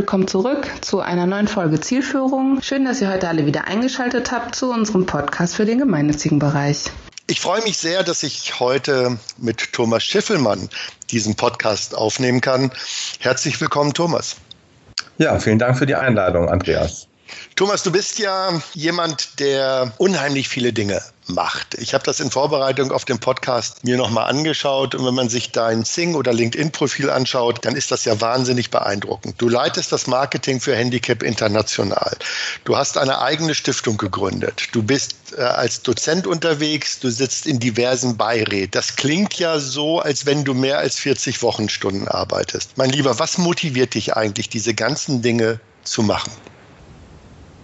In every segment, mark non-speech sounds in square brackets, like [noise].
willkommen zurück zu einer neuen Folge Zielführung. Schön, dass ihr heute alle wieder eingeschaltet habt zu unserem Podcast für den gemeinnützigen Bereich. Ich freue mich sehr, dass ich heute mit Thomas Schiffelmann diesen Podcast aufnehmen kann. Herzlich willkommen, Thomas. Ja, vielen Dank für die Einladung, Andreas. Thomas, du bist ja jemand, der unheimlich viele Dinge macht. Ich habe das in Vorbereitung auf den Podcast mir nochmal angeschaut und wenn man sich dein Sing- oder LinkedIn-Profil anschaut, dann ist das ja wahnsinnig beeindruckend. Du leitest das Marketing für Handicap International. Du hast eine eigene Stiftung gegründet. Du bist äh, als Dozent unterwegs. Du sitzt in diversen Beiräten. Das klingt ja so, als wenn du mehr als 40 Wochenstunden arbeitest. Mein Lieber, was motiviert dich eigentlich, diese ganzen Dinge zu machen?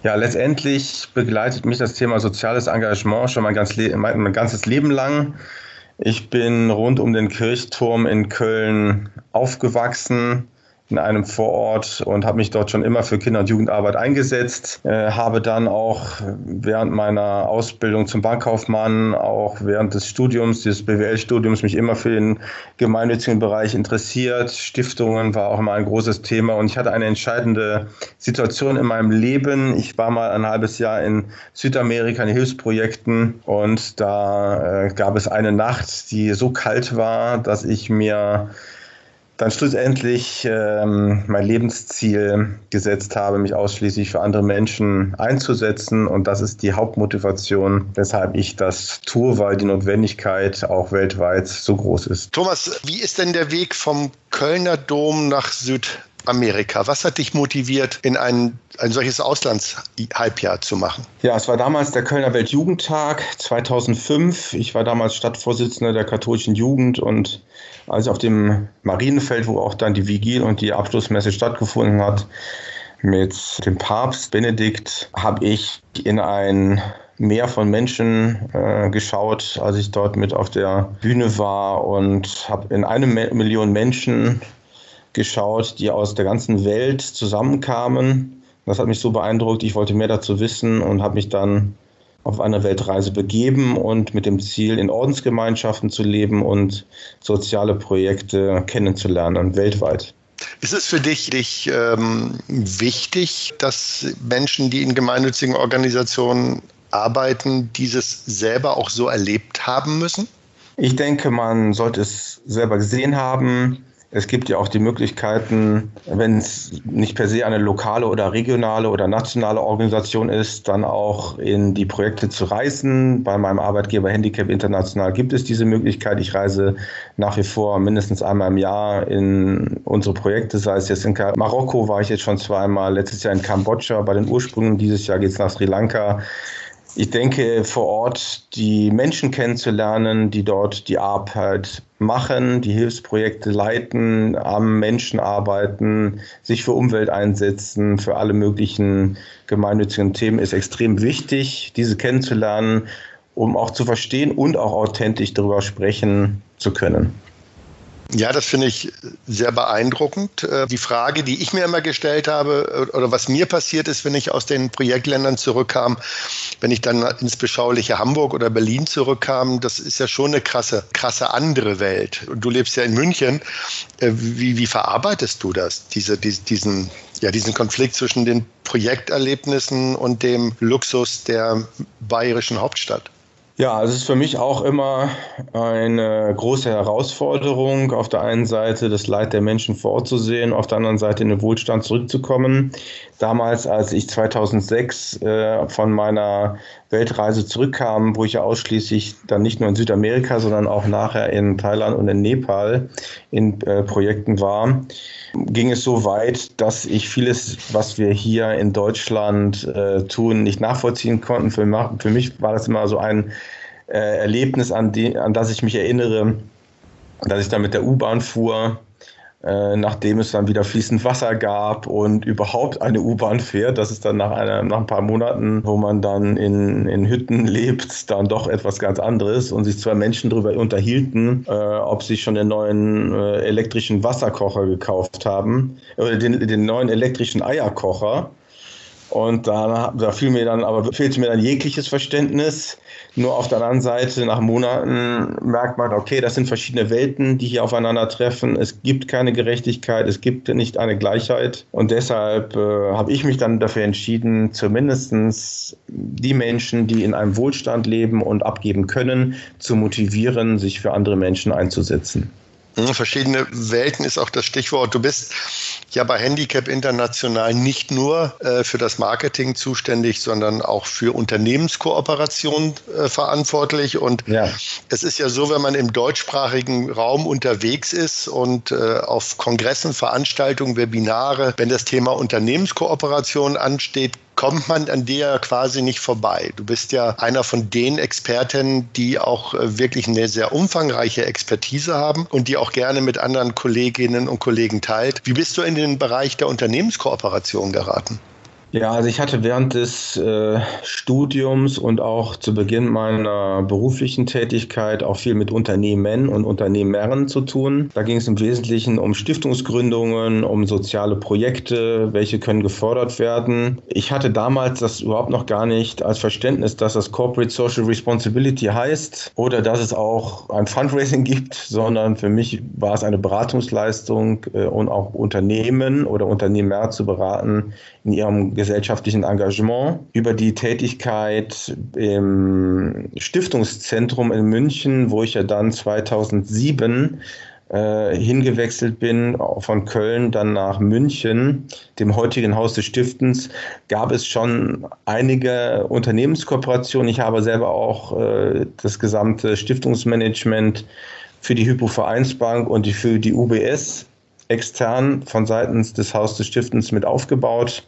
Ja, letztendlich begleitet mich das Thema soziales Engagement schon mein, ganz mein, mein ganzes Leben lang. Ich bin rund um den Kirchturm in Köln aufgewachsen in einem Vorort und habe mich dort schon immer für Kinder- und Jugendarbeit eingesetzt. Äh, habe dann auch während meiner Ausbildung zum Bankkaufmann, auch während des Studiums, des BWL-Studiums, mich immer für den gemeinnützigen Bereich interessiert. Stiftungen war auch immer ein großes Thema und ich hatte eine entscheidende Situation in meinem Leben. Ich war mal ein halbes Jahr in Südamerika in Hilfsprojekten und da äh, gab es eine Nacht, die so kalt war, dass ich mir dann schlussendlich ähm, mein Lebensziel gesetzt habe, mich ausschließlich für andere Menschen einzusetzen. Und das ist die Hauptmotivation, weshalb ich das tue, weil die Notwendigkeit auch weltweit so groß ist. Thomas, wie ist denn der Weg vom Kölner Dom nach Südamerika? Was hat dich motiviert, in ein, ein solches Auslandshalbjahr zu machen? Ja, es war damals der Kölner Weltjugendtag 2005. Ich war damals Stadtvorsitzender der katholischen Jugend und als auf dem Marienfeld, wo auch dann die Vigil und die Abschlussmesse stattgefunden hat, mit dem Papst Benedikt, habe ich in ein Meer von Menschen äh, geschaut, als ich dort mit auf der Bühne war und habe in eine Million Menschen geschaut, die aus der ganzen Welt zusammenkamen. Das hat mich so beeindruckt, ich wollte mehr dazu wissen und habe mich dann auf eine Weltreise begeben und mit dem Ziel, in Ordensgemeinschaften zu leben und soziale Projekte kennenzulernen, weltweit. Ist es für dich, dich ähm, wichtig, dass Menschen, die in gemeinnützigen Organisationen arbeiten, dieses selber auch so erlebt haben müssen? Ich denke, man sollte es selber gesehen haben. Es gibt ja auch die Möglichkeiten, wenn es nicht per se eine lokale oder regionale oder nationale Organisation ist, dann auch in die Projekte zu reisen. Bei meinem Arbeitgeber Handicap International gibt es diese Möglichkeit. Ich reise nach wie vor mindestens einmal im Jahr in unsere Projekte, sei es jetzt in Marokko, war ich jetzt schon zweimal, letztes Jahr in Kambodscha bei den Ursprüngen, dieses Jahr geht es nach Sri Lanka. Ich denke, vor Ort die Menschen kennenzulernen, die dort die Arbeit machen, die Hilfsprojekte leiten, am Menschen arbeiten, sich für Umwelt einsetzen, für alle möglichen gemeinnützigen Themen ist extrem wichtig, diese kennenzulernen, um auch zu verstehen und auch authentisch darüber sprechen zu können. Ja, das finde ich sehr beeindruckend. Äh, die Frage, die ich mir immer gestellt habe oder was mir passiert ist, wenn ich aus den Projektländern zurückkam, wenn ich dann ins beschauliche Hamburg oder Berlin zurückkam, das ist ja schon eine krasse, krasse andere Welt. Und du lebst ja in München. Äh, wie, wie verarbeitest du das, diese, diesen, ja, diesen Konflikt zwischen den Projekterlebnissen und dem Luxus der bayerischen Hauptstadt? Ja, es ist für mich auch immer eine große Herausforderung, auf der einen Seite das Leid der Menschen vorzusehen, auf der anderen Seite in den Wohlstand zurückzukommen. Damals, als ich 2006 äh, von meiner Weltreise zurückkam, wo ich ja ausschließlich dann nicht nur in Südamerika, sondern auch nachher in Thailand und in Nepal in äh, Projekten war, ging es so weit, dass ich vieles, was wir hier in Deutschland äh, tun, nicht nachvollziehen konnten. Für, für, mich war das immer so ein äh, Erlebnis, an, die, an das ich mich erinnere, dass ich da mit der U-Bahn fuhr äh, nachdem es dann wieder fließend Wasser gab und überhaupt eine U-Bahn fährt. Das ist dann nach, einer, nach ein paar Monaten, wo man dann in, in Hütten lebt, dann doch etwas ganz anderes und sich zwei Menschen darüber unterhielten, äh, ob sie schon den neuen äh, elektrischen Wasserkocher gekauft haben oder den, den neuen elektrischen Eierkocher. Und da, da fiel mir dann, aber fehlte mir dann jegliches Verständnis. Nur auf der anderen Seite, nach Monaten merkt man, okay, das sind verschiedene Welten, die hier aufeinandertreffen. Es gibt keine Gerechtigkeit, es gibt nicht eine Gleichheit. Und deshalb äh, habe ich mich dann dafür entschieden, zumindest die Menschen, die in einem Wohlstand leben und abgeben können, zu motivieren, sich für andere Menschen einzusetzen. Hm, verschiedene Welten ist auch das Stichwort. Du bist ja bei Handicap International nicht nur äh, für das Marketing zuständig, sondern auch für Unternehmenskooperation äh, verantwortlich. Und ja. es ist ja so, wenn man im deutschsprachigen Raum unterwegs ist und äh, auf Kongressen, Veranstaltungen, Webinare, wenn das Thema Unternehmenskooperation ansteht, kommt man an dir quasi nicht vorbei. Du bist ja einer von den Experten, die auch äh, wirklich eine sehr umfangreiche Expertise haben und die auch gerne mit anderen Kolleginnen und Kollegen teilt. Wie bist du in den Bereich der Unternehmenskooperation geraten? Ja, also ich hatte während des äh, Studiums und auch zu Beginn meiner beruflichen Tätigkeit auch viel mit Unternehmen und Unternehmern zu tun. Da ging es im Wesentlichen um Stiftungsgründungen, um soziale Projekte, welche können gefördert werden. Ich hatte damals das überhaupt noch gar nicht als Verständnis, dass das Corporate Social Responsibility heißt oder dass es auch ein Fundraising gibt, sondern für mich war es eine Beratungsleistung äh, und auch Unternehmen oder Unternehmer zu beraten in ihrem gesellschaftlichen Engagement, über die Tätigkeit im Stiftungszentrum in München, wo ich ja dann 2007 äh, hingewechselt bin von Köln dann nach München, dem heutigen Haus des Stiftens, gab es schon einige Unternehmenskooperationen. Ich habe selber auch äh, das gesamte Stiftungsmanagement für die Hypo Vereinsbank und für die UBS extern von seitens des Haus des Stiftens mit aufgebaut.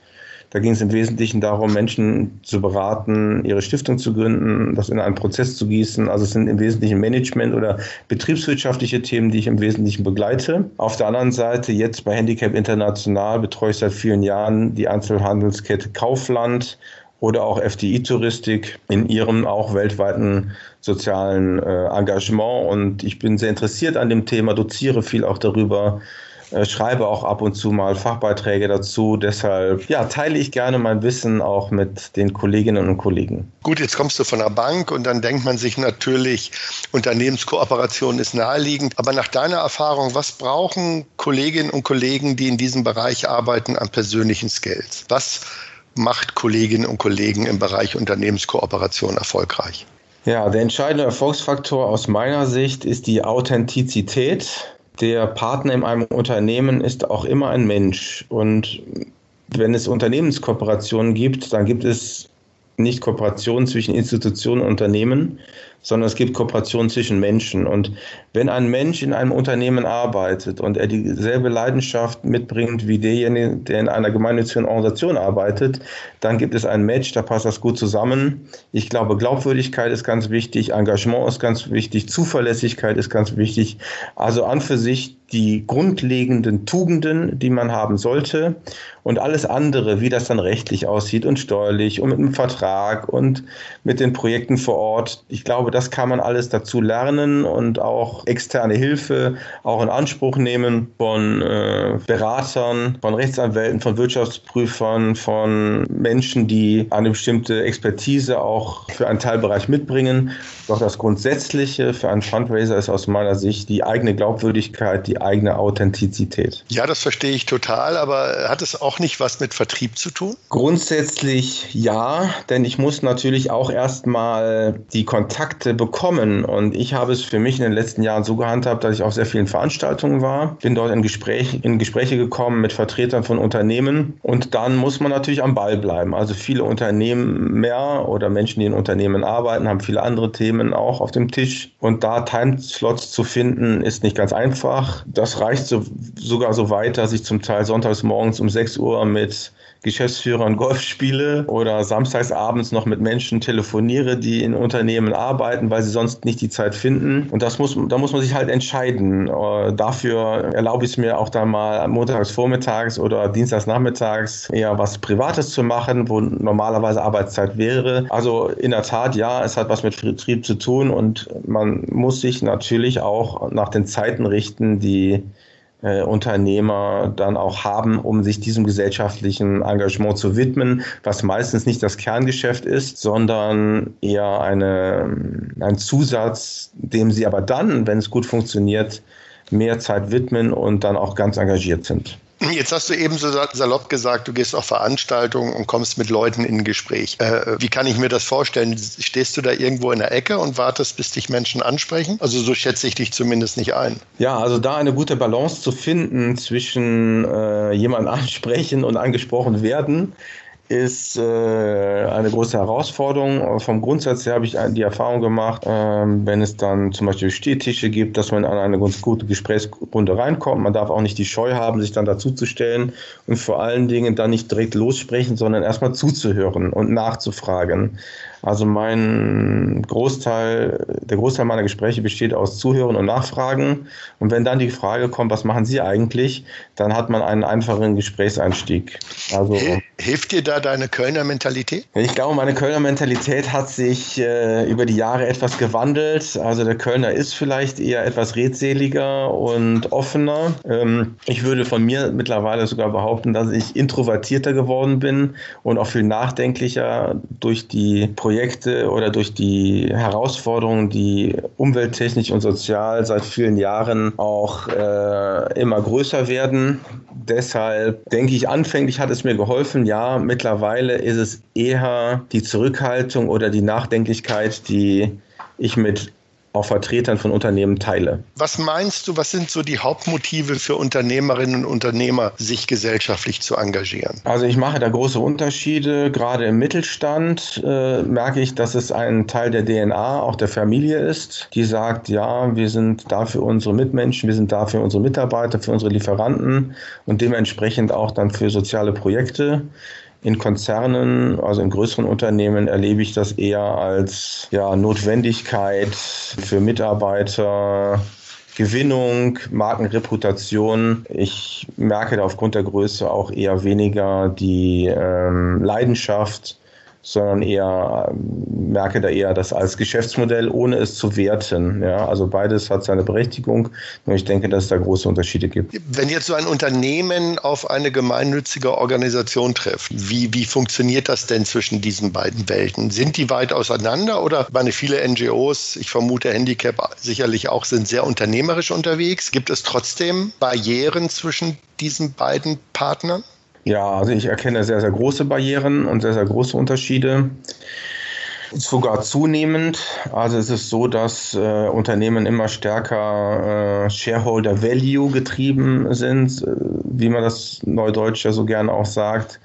Da ging es im Wesentlichen darum, Menschen zu beraten, ihre Stiftung zu gründen, das in einen Prozess zu gießen. Also es sind im Wesentlichen Management- oder betriebswirtschaftliche Themen, die ich im Wesentlichen begleite. Auf der anderen Seite, jetzt bei Handicap International betreue ich seit vielen Jahren die Einzelhandelskette Kaufland oder auch FDI-Touristik in ihrem auch weltweiten sozialen äh, Engagement. Und ich bin sehr interessiert an dem Thema, doziere viel auch darüber, äh, schreibe auch ab und zu mal Fachbeiträge dazu. Deshalb ja, teile ich gerne mein Wissen auch mit den Kolleginnen und Kollegen. Gut, jetzt kommst du von der Bank und dann denkt man sich natürlich, Unternehmenskooperation ist naheliegend. Aber nach deiner Erfahrung, was brauchen Kolleginnen und Kollegen, die in diesem Bereich arbeiten, an persönlichen Skills? Was macht Kolleginnen und Kollegen im Bereich Unternehmenskooperation erfolgreich? Ja, der entscheidende Erfolgsfaktor aus meiner Sicht ist die Authentizität der Partner in einem Unternehmen ist auch immer ein Mensch. Und wenn es Unternehmenskooperationen gibt, dann gibt es nicht Kooperationen zwischen Institutionen und Unternehmen, sondern es gibt Kooperationen zwischen Menschen. Und wenn ein Mensch in einem Unternehmen arbeitet und er dieselbe Leidenschaft mitbringt wie derjenige, der in einer gemeinnützigen Organisation arbeitet, dann gibt es ein Match, da passt das gut zusammen. Ich glaube, Glaubwürdigkeit ist ganz wichtig, Engagement ist ganz wichtig, Zuverlässigkeit ist ganz wichtig. Also an für sich die grundlegenden Tugenden, die man haben sollte und alles andere, wie das dann rechtlich aussieht und steuerlich und mit dem Vertrag und mit den Projekten vor Ort. Ich glaube, das kann man alles dazu lernen und auch externe Hilfe auch in Anspruch nehmen von äh, Beratern, von Rechtsanwälten, von Wirtschaftsprüfern, von Menschen, die eine bestimmte Expertise auch für einen Teilbereich mitbringen. Doch das Grundsätzliche für einen Fundraiser ist aus meiner Sicht die eigene Glaubwürdigkeit, die eigene Authentizität. Ja, das verstehe ich total, aber hat es auch nicht was mit Vertrieb zu tun? Grundsätzlich ja, denn ich muss natürlich auch erstmal die Kontakte bekommen und ich habe es für mich in den letzten Jahren so gehandhabt, dass ich auf sehr vielen Veranstaltungen war, bin dort in, Gespräch, in Gespräche gekommen mit Vertretern von Unternehmen und dann muss man natürlich am Ball bleiben. Also viele Unternehmen mehr oder Menschen, die in Unternehmen arbeiten, haben viele andere Themen auch auf dem Tisch. Und da Timeslots zu finden, ist nicht ganz einfach. Das reicht so, sogar so weit, dass ich zum Teil sonntags morgens um 6 Uhr mit Geschäftsführern Golf spiele oder samstags abends noch mit Menschen telefoniere, die in Unternehmen arbeiten, weil sie sonst nicht die Zeit finden. Und das muss, da muss man sich halt entscheiden. Uh, dafür erlaube ich es mir auch dann mal montags vormittags oder dienstags nachmittags eher was Privates zu machen, wo normalerweise Arbeitszeit wäre. Also in der Tat, ja, es hat was mit Vertrieb zu tun und man muss sich natürlich auch nach den Zeiten richten, die äh, Unternehmer dann auch haben, um sich diesem gesellschaftlichen Engagement zu widmen, was meistens nicht das Kerngeschäft ist, sondern eher eine, ein Zusatz, dem sie aber dann, wenn es gut funktioniert, mehr Zeit widmen und dann auch ganz engagiert sind. [laughs] Jetzt hast du eben so salopp gesagt, du gehst auf Veranstaltungen und kommst mit Leuten in ein Gespräch. Äh, wie kann ich mir das vorstellen? Stehst du da irgendwo in der Ecke und wartest, bis dich Menschen ansprechen? Also so schätze ich dich zumindest nicht ein. Ja, also da eine gute Balance zu finden zwischen äh, jemanden [laughs] ansprechen und angesprochen werden, ist äh, eine große Herausforderung. Vom Grundsatz her habe ich die Erfahrung gemacht, äh, wenn es dann zum Beispiel Stehtische gibt, dass man an eine ganz gute Gesprächsrunde reinkommt. Man darf auch nicht die Scheu haben, sich dann dazuzustellen und vor allen Dingen dann nicht direkt lossprechen, sondern erstmal zuzuhören und nachzufragen. Also mein Großteil, der Großteil meiner Gespräche besteht aus Zuhören und Nachfragen. Und wenn dann die Frage kommt, was machen Sie eigentlich, dann hat man einen einfachen Gesprächseinstieg. Also, Hilft dir da deine Kölner Mentalität? Ich glaube, meine Kölner Mentalität hat sich äh, über die Jahre etwas gewandelt. Also der Kölner ist vielleicht eher etwas redseliger und offener. Ähm, ich würde von mir mittlerweile sogar behaupten, dass ich introvertierter geworden bin und auch viel nachdenklicher durch die Projekte Projekte oder durch die Herausforderungen, die umwelttechnisch und sozial seit vielen Jahren auch äh, immer größer werden. Deshalb denke ich, anfänglich hat es mir geholfen. Ja, mittlerweile ist es eher die Zurückhaltung oder die Nachdenklichkeit, die ich mit auch Vertretern von Unternehmen teile. Was meinst du, was sind so die Hauptmotive für Unternehmerinnen und Unternehmer, sich gesellschaftlich zu engagieren? Also ich mache da große Unterschiede. Gerade im Mittelstand äh, merke ich, dass es ein Teil der DNA, auch der Familie ist, die sagt, ja, wir sind da für unsere Mitmenschen, wir sind da für unsere Mitarbeiter, für unsere Lieferanten und dementsprechend auch dann für soziale Projekte. In Konzernen, also in größeren Unternehmen, erlebe ich das eher als ja, Notwendigkeit für Mitarbeiter, Gewinnung, Markenreputation. Ich merke da aufgrund der Größe auch eher weniger die ähm, Leidenschaft sondern eher merke da eher das als Geschäftsmodell, ohne es zu werten. Ja, also beides hat seine Berechtigung. Nur ich denke, dass es da große Unterschiede gibt. Wenn jetzt so ein Unternehmen auf eine gemeinnützige Organisation trifft, wie, wie funktioniert das denn zwischen diesen beiden Welten? Sind die weit auseinander oder meine viele NGOs, ich vermute Handicap sicherlich auch, sind sehr unternehmerisch unterwegs? Gibt es trotzdem Barrieren zwischen diesen beiden Partnern? Ja, also ich erkenne sehr, sehr große Barrieren und sehr, sehr große Unterschiede. Sogar zunehmend. Also es ist so, dass äh, Unternehmen immer stärker äh, Shareholder Value getrieben sind, äh, wie man das Neudeutsch ja so gerne auch sagt.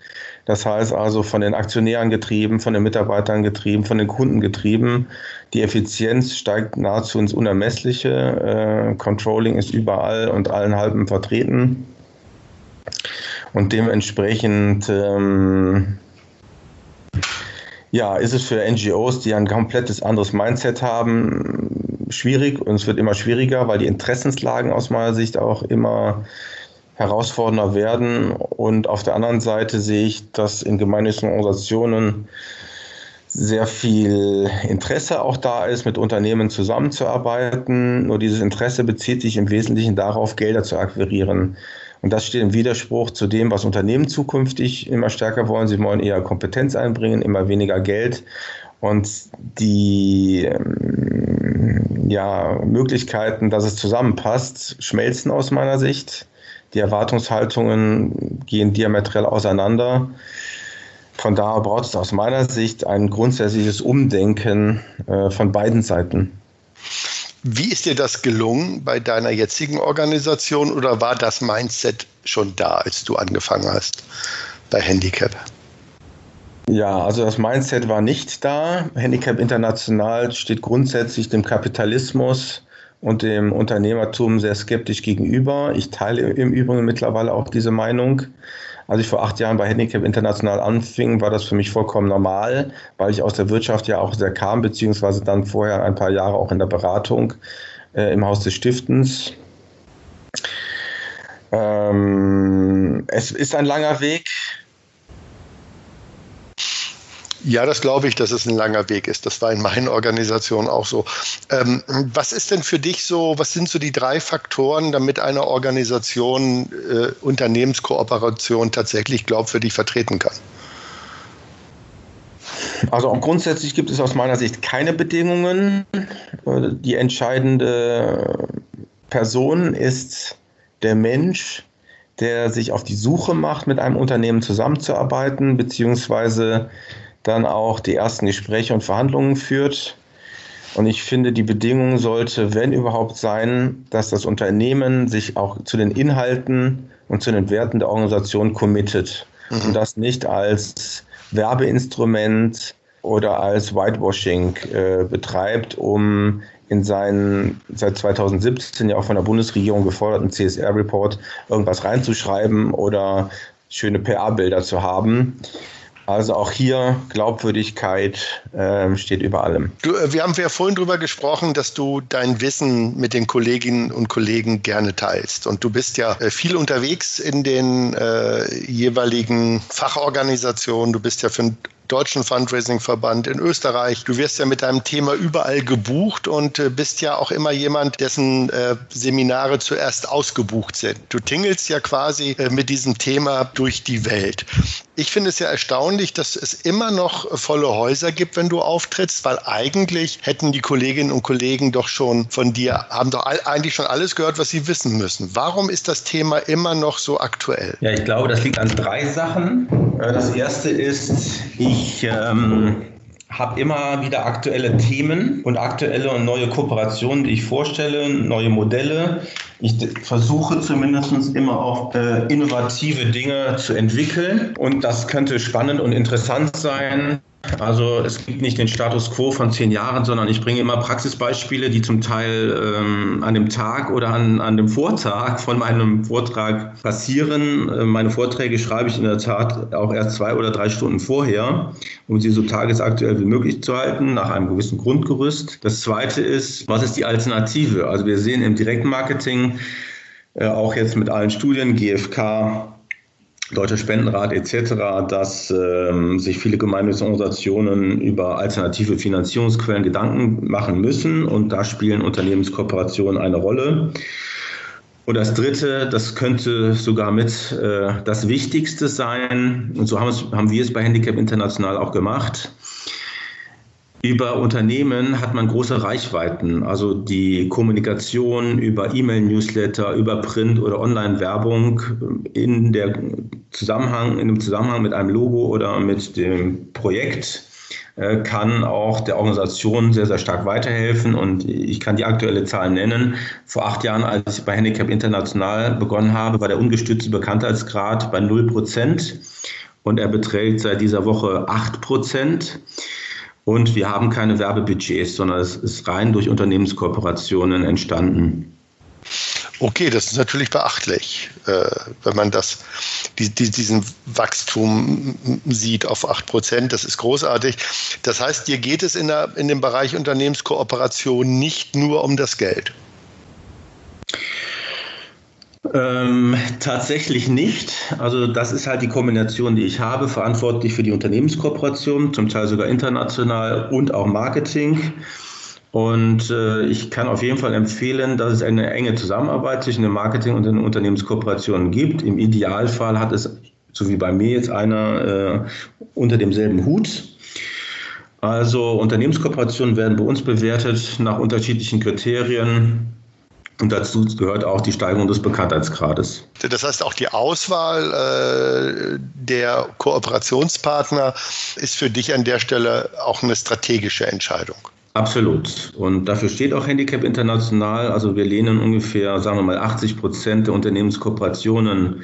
Das heißt also von den Aktionären getrieben, von den Mitarbeitern getrieben, von den Kunden getrieben. Die Effizienz steigt nahezu ins Unermessliche. Äh, Controlling ist überall und allen halben vertreten. Und dementsprechend ähm, ja, ist es für NGOs, die ein komplettes anderes Mindset haben, schwierig und es wird immer schwieriger, weil die Interessenslagen aus meiner Sicht auch immer herausfordernder werden. Und auf der anderen Seite sehe ich, dass in gemeinnützigen Organisationen sehr viel Interesse auch da ist, mit Unternehmen zusammenzuarbeiten. Nur dieses Interesse bezieht sich im Wesentlichen darauf, Gelder zu akquirieren. Und das steht im Widerspruch zu dem, was Unternehmen zukünftig immer stärker wollen. Sie wollen eher Kompetenz einbringen, immer weniger Geld. Und die ähm, ja, Möglichkeiten, dass es zusammenpasst, schmelzen aus meiner Sicht. Die Erwartungshaltungen gehen diametral auseinander. Von daher braucht es aus meiner Sicht ein grundsätzliches Umdenken äh, von beiden Seiten. Wie ist dir das gelungen bei deiner jetzigen Organisation oder war das Mindset schon da, als du angefangen hast bei Handicap? Ja, also das Mindset war nicht da. Handicap International steht grundsätzlich dem Kapitalismus und dem Unternehmertum sehr skeptisch gegenüber. Ich teile im Übrigen mittlerweile auch diese Meinung als ich vor acht Jahren bei Handicap International anfing, war das für mich vollkommen normal, weil ich aus der Wirtschaft ja auch sehr kam, beziehungsweise dann vorher ein paar Jahre auch in der Beratung äh, im Haus des Stiftens. Ähm, es ist ein langer Weg. Ja, das glaube ich, dass es ein langer Weg ist. Das war in meinen Organisationen auch so. Ähm, was ist denn für dich so, was sind so die drei Faktoren, damit eine Organisation äh, Unternehmenskooperation tatsächlich glaubwürdig vertreten kann? Also grundsätzlich gibt es aus meiner Sicht keine Bedingungen. Die entscheidende Person ist der Mensch, der sich auf die Suche macht, mit einem Unternehmen zusammenzuarbeiten, beziehungsweise dann auch die ersten Gespräche und Verhandlungen führt. Und ich finde, die Bedingung sollte, wenn überhaupt, sein, dass das Unternehmen sich auch zu den Inhalten und zu den Werten der Organisation committet. Mhm. Und das nicht als Werbeinstrument oder als Whitewashing äh, betreibt, um in seinen seit 2017 ja auch von der Bundesregierung geforderten CSR-Report irgendwas reinzuschreiben oder schöne PR-Bilder zu haben. Also auch hier Glaubwürdigkeit äh, steht über allem. Du, äh, wir haben ja vorhin darüber gesprochen, dass du dein Wissen mit den Kolleginnen und Kollegen gerne teilst. Und du bist ja äh, viel unterwegs in den äh, jeweiligen Fachorganisationen. Du bist ja für Deutschen Fundraising-Verband in Österreich. Du wirst ja mit deinem Thema überall gebucht und äh, bist ja auch immer jemand, dessen äh, Seminare zuerst ausgebucht sind. Du tingelst ja quasi äh, mit diesem Thema durch die Welt. Ich finde es ja erstaunlich, dass es immer noch volle Häuser gibt, wenn du auftrittst, weil eigentlich hätten die Kolleginnen und Kollegen doch schon von dir, haben doch eigentlich schon alles gehört, was sie wissen müssen. Warum ist das Thema immer noch so aktuell? Ja, ich glaube, das liegt an drei Sachen. Das erste ist, ich ähm, habe immer wieder aktuelle Themen und aktuelle und neue Kooperationen, die ich vorstelle, neue Modelle. Ich versuche zumindest immer auch äh, innovative Dinge zu entwickeln und das könnte spannend und interessant sein. Also es gibt nicht den Status quo von zehn Jahren, sondern ich bringe immer Praxisbeispiele, die zum Teil ähm, an dem Tag oder an, an dem Vortag von meinem Vortrag passieren. Äh, meine Vorträge schreibe ich in der Tat auch erst zwei oder drei Stunden vorher, um sie so tagesaktuell wie möglich zu halten, nach einem gewissen Grundgerüst. Das Zweite ist, was ist die Alternative? Also wir sehen im Direktmarketing, äh, auch jetzt mit allen Studien, GfK, Deutscher Spendenrat etc., dass ähm, sich viele Gemeinnützige über alternative Finanzierungsquellen Gedanken machen müssen und da spielen Unternehmenskooperationen eine Rolle. Und das Dritte, das könnte sogar mit äh, das Wichtigste sein, und so haben, es, haben wir es bei Handicap International auch gemacht, über Unternehmen hat man große Reichweiten, also die Kommunikation über E-Mail-Newsletter, über Print- oder Online-Werbung in der Zusammenhang, in dem Zusammenhang mit einem Logo oder mit dem Projekt äh, kann auch der Organisation sehr, sehr stark weiterhelfen. Und ich kann die aktuelle Zahl nennen. Vor acht Jahren, als ich bei Handicap International begonnen habe, war der ungestützte Bekanntheitsgrad bei 0 Prozent und er beträgt seit dieser Woche 8 Prozent. Und wir haben keine Werbebudgets, sondern es ist rein durch Unternehmenskooperationen entstanden. Okay, das ist natürlich beachtlich, äh, wenn man das, die, die, diesen Wachstum sieht auf 8 Prozent. Das ist großartig. Das heißt, dir geht es in, der, in dem Bereich Unternehmenskooperation nicht nur um das Geld. Ähm, tatsächlich nicht. Also das ist halt die Kombination, die ich habe, verantwortlich für die Unternehmenskooperation, zum Teil sogar international und auch Marketing. Und äh, ich kann auf jeden Fall empfehlen, dass es eine enge Zusammenarbeit zwischen dem Marketing und den Unternehmenskooperationen gibt. Im Idealfall hat es, so wie bei mir jetzt einer, äh, unter demselben Hut. Also Unternehmenskooperationen werden bei uns bewertet nach unterschiedlichen Kriterien und dazu gehört auch die Steigerung des Bekanntheitsgrades. Das heißt, auch die Auswahl äh, der Kooperationspartner ist für dich an der Stelle auch eine strategische Entscheidung. Absolut. Und dafür steht auch Handicap International. Also wir lehnen ungefähr, sagen wir mal, 80 Prozent der Unternehmenskooperationen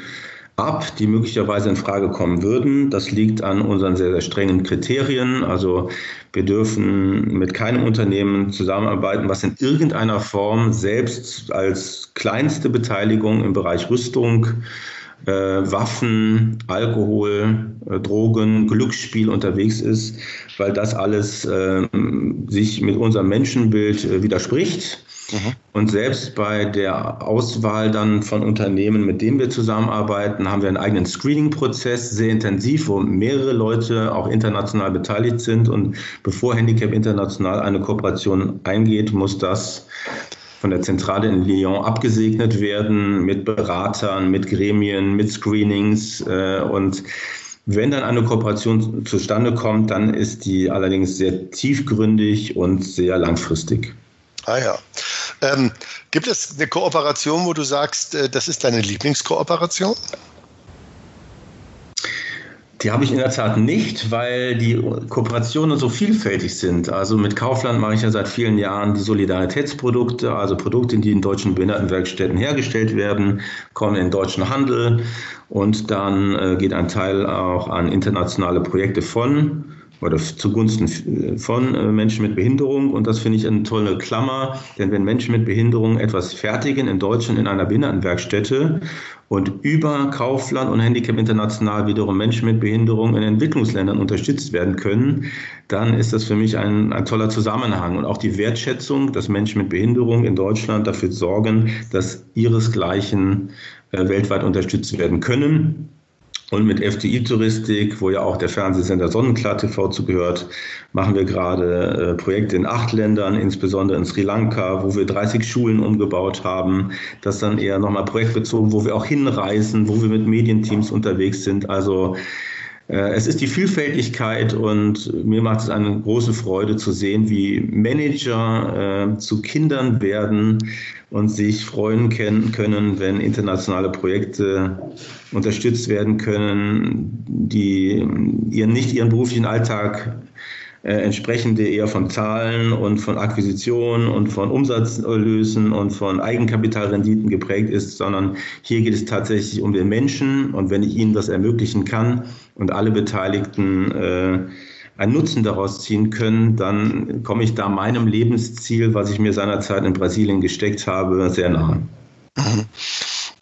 ab, die möglicherweise in Frage kommen würden. Das liegt an unseren sehr, sehr strengen Kriterien. Also wir dürfen mit keinem Unternehmen zusammenarbeiten, was in irgendeiner Form selbst als kleinste Beteiligung im Bereich Rüstung, äh, Waffen, Alkohol, äh, Drogen, Glücksspiel unterwegs ist, weil das alles äh, sich mit unserem Menschenbild äh, widerspricht. Mhm. Und selbst bei der Auswahl dann von Unternehmen, mit denen wir zusammenarbeiten, haben wir einen eigenen Screening-Prozess, sehr intensiv, wo mehrere Leute auch international beteiligt sind. Und bevor Handicap International eine Kooperation eingeht, muss das von der Zentrale in Lyon abgesegnet werden mit Beratern, mit Gremien, mit Screenings äh, und wenn dann eine Kooperation zustande kommt, dann ist die allerdings sehr tiefgründig und sehr langfristig. Ah ja. Ähm, gibt es eine Kooperation, wo du sagst, äh, das ist deine Lieblingskooperation? Die habe ich in der Tat nicht, weil die Kooperationen so vielfältig sind. Also mit Kaufland mache ich ja seit vielen Jahren die Solidaritätsprodukte, also Produkte, die in deutschen Behindertenwerkstätten hergestellt werden, kommen in deutschen Handel und dann äh, geht ein Teil auch an internationale Projekte von oder zugunsten von äh, Menschen mit Behinderung. Und das finde ich eine tolle Klammer, denn wenn Menschen mit Behinderung etwas fertigen in Deutschland in einer Behindertenwerkstätte und über Kaufland und Handicap International wiederum Menschen mit Behinderung in Entwicklungsländern unterstützt werden können, dann ist das für mich ein, ein toller Zusammenhang. Und auch die Wertschätzung, dass Menschen mit Behinderung in Deutschland dafür sorgen, dass ihresgleichen äh, weltweit unterstützt werden können. Und mit FDI-Touristik, wo ja auch der Fernsehsender Sonnenklar TV zugehört, machen wir gerade äh, Projekte in acht Ländern, insbesondere in Sri Lanka, wo wir 30 Schulen umgebaut haben. Das dann eher nochmal projektbezogen, wo wir auch hinreisen, wo wir mit Medienteams unterwegs sind. Also es ist die Vielfältigkeit und mir macht es eine große Freude zu sehen, wie Manager äh, zu Kindern werden und sich freuen können, wenn internationale Projekte unterstützt werden können, die ihren, nicht ihren beruflichen Alltag äh, entsprechende eher von Zahlen und von Akquisitionen und von Umsatzerlösen und von Eigenkapitalrenditen geprägt ist, sondern hier geht es tatsächlich um den Menschen und wenn ich ihnen das ermöglichen kann und alle Beteiligten äh, einen Nutzen daraus ziehen können, dann komme ich da meinem Lebensziel, was ich mir seinerzeit in Brasilien gesteckt habe, sehr nahe. [laughs]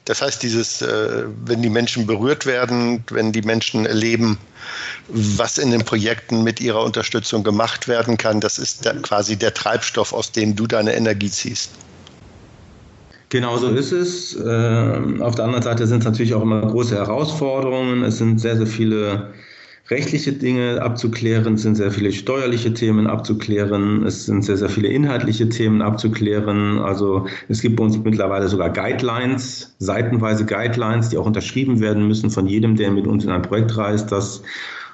Das heißt, dieses, äh, wenn die Menschen berührt werden, wenn die Menschen erleben, was in den Projekten mit ihrer Unterstützung gemacht werden kann, das ist quasi der Treibstoff, aus dem du deine Energie ziehst. Genau so ist es. Äh, auf der anderen Seite sind es natürlich auch immer große Herausforderungen. Es sind sehr, sehr viele rechtliche Dinge abzuklären, es sind sehr viele steuerliche Themen abzuklären, es sind sehr, sehr viele inhaltliche Themen abzuklären. Also es gibt bei uns mittlerweile sogar Guidelines, seitenweise Guidelines, die auch unterschrieben werden müssen von jedem, der mit uns in ein Projekt reist, dass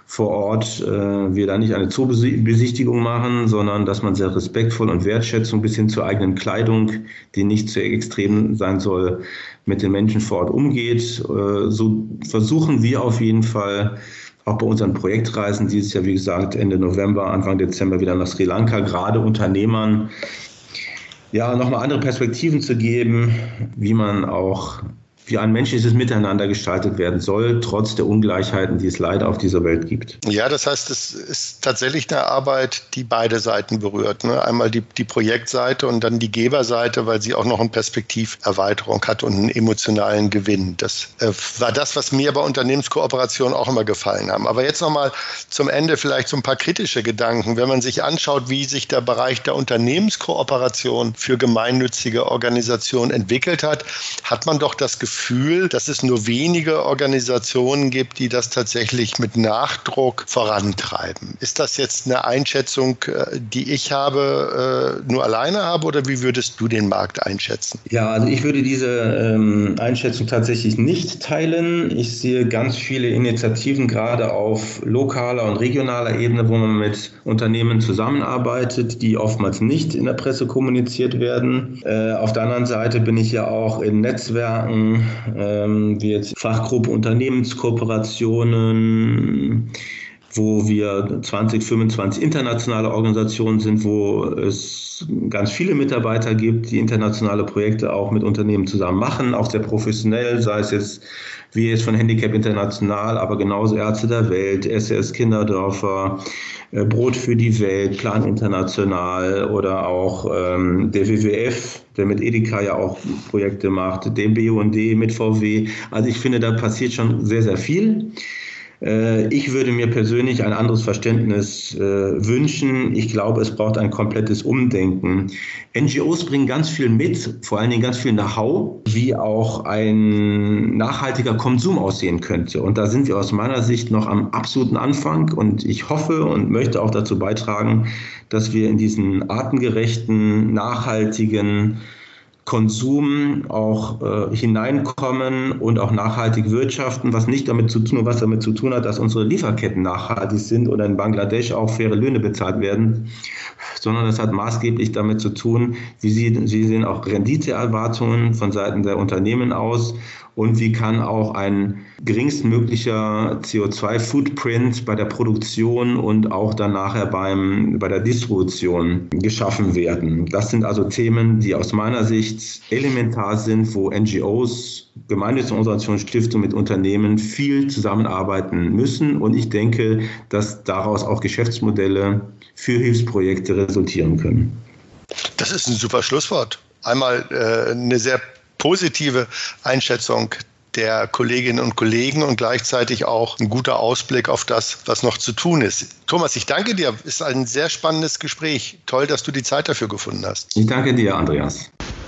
vor Ort äh, wir da nicht eine Zoobesichtigung machen, sondern dass man sehr respektvoll und Wertschätzung bis hin zur eigenen Kleidung, die nicht zu extrem sein soll, mit den Menschen vor Ort umgeht. Äh, so versuchen wir auf jeden Fall auch bei unseren Projektreisen dieses Jahr, wie gesagt, Ende November, Anfang Dezember wieder nach Sri Lanka, gerade Unternehmern. Ja nochmal andere Perspektiven zu geben, wie man auch wie ein menschliches Miteinander gestaltet werden soll, trotz der Ungleichheiten, die es leider auf dieser Welt gibt. Ja, das heißt, es ist tatsächlich eine Arbeit, die beide Seiten berührt. Ne? Einmal die, die Projektseite und dann die Geberseite, weil sie auch noch eine Perspektiverweiterung hat und einen emotionalen Gewinn. Das äh, war das, was mir bei Unternehmenskooperation auch immer gefallen haben. Aber jetzt nochmal zum Ende vielleicht so ein paar kritische Gedanken. Wenn man sich anschaut, wie sich der Bereich der Unternehmenskooperation für gemeinnützige Organisationen entwickelt hat, hat man doch das Gefühl, Gefühl, dass es nur wenige Organisationen gibt, die das tatsächlich mit Nachdruck vorantreiben. Ist das jetzt eine Einschätzung, äh, die ich habe, äh, nur alleine habe oder wie würdest du den Markt einschätzen? Ja, also ich würde diese ähm, Einschätzung tatsächlich nicht teilen. Ich sehe ganz viele Initiativen gerade auf lokaler und regionaler Ebene, wo man mit Unternehmen zusammenarbeitet, die oftmals nicht in der Presse kommuniziert werden. Äh, auf der anderen Seite bin ich ja auch in Netzwerken ähm, jetzt Fachgruppe Unternehmenskooperationen, wo wir 20, 25 internationale Organisationen sind, wo es ganz viele Mitarbeiter gibt, die internationale Projekte auch mit Unternehmen zusammen machen, auch sehr professionell, sei es jetzt wie jetzt von Handicap International, aber genauso Ärzte der Welt, SRS Kinderdörfer, äh, Brot für die Welt, Plan International oder auch ähm, der WWF, der mit Edeka ja auch Projekte macht, dem BUND mit VW. Also ich finde, da passiert schon sehr, sehr viel. Äh, ich würde mir persönlich ein anderes Verständnis äh, wünschen. Ich glaube, es braucht ein komplettes Umdenken. NGOs bringen ganz viel mit, vor allen Dingen ganz viel Know-how, wie auch ein nachhaltiger Konsum aussehen könnte. Und da sind wir aus meiner Sicht noch am absoluten Anfang. Und ich hoffe und möchte auch dazu beitragen, dass wir in diesen artengerechten, nachhaltigen, Konsum auch äh, hineinkommen und auch nachhaltig wirtschaften, was nicht damit zu tun, was damit zu tun hat, dass unsere Lieferketten nachhaltig sind oder in Bangladesch auch faire Löhne bezahlt werden, sondern das hat maßgeblich damit zu tun, wie Sie, Sie sehen auch Renditeerwartungen von Seiten der Unternehmen aus und wie kann auch ein geringstmöglicher CO2-Footprint bei der Produktion und auch dann nachher beim, bei der Distribution geschaffen werden. Das sind also Themen, die aus meiner Sicht elementar sind, wo NGOs, gemeinnützige Organisationen, Stiftungen mit Unternehmen viel zusammenarbeiten müssen. Und ich denke, dass daraus auch Geschäftsmodelle für Hilfsprojekte resultieren können. Das ist ein super Schlusswort. Einmal äh, eine sehr positive Einschätzung der Kolleginnen und Kollegen und gleichzeitig auch ein guter Ausblick auf das, was noch zu tun ist. Thomas, ich danke dir. Ist ein sehr spannendes Gespräch. Toll, dass du die Zeit dafür gefunden hast. Ich danke dir, Andreas.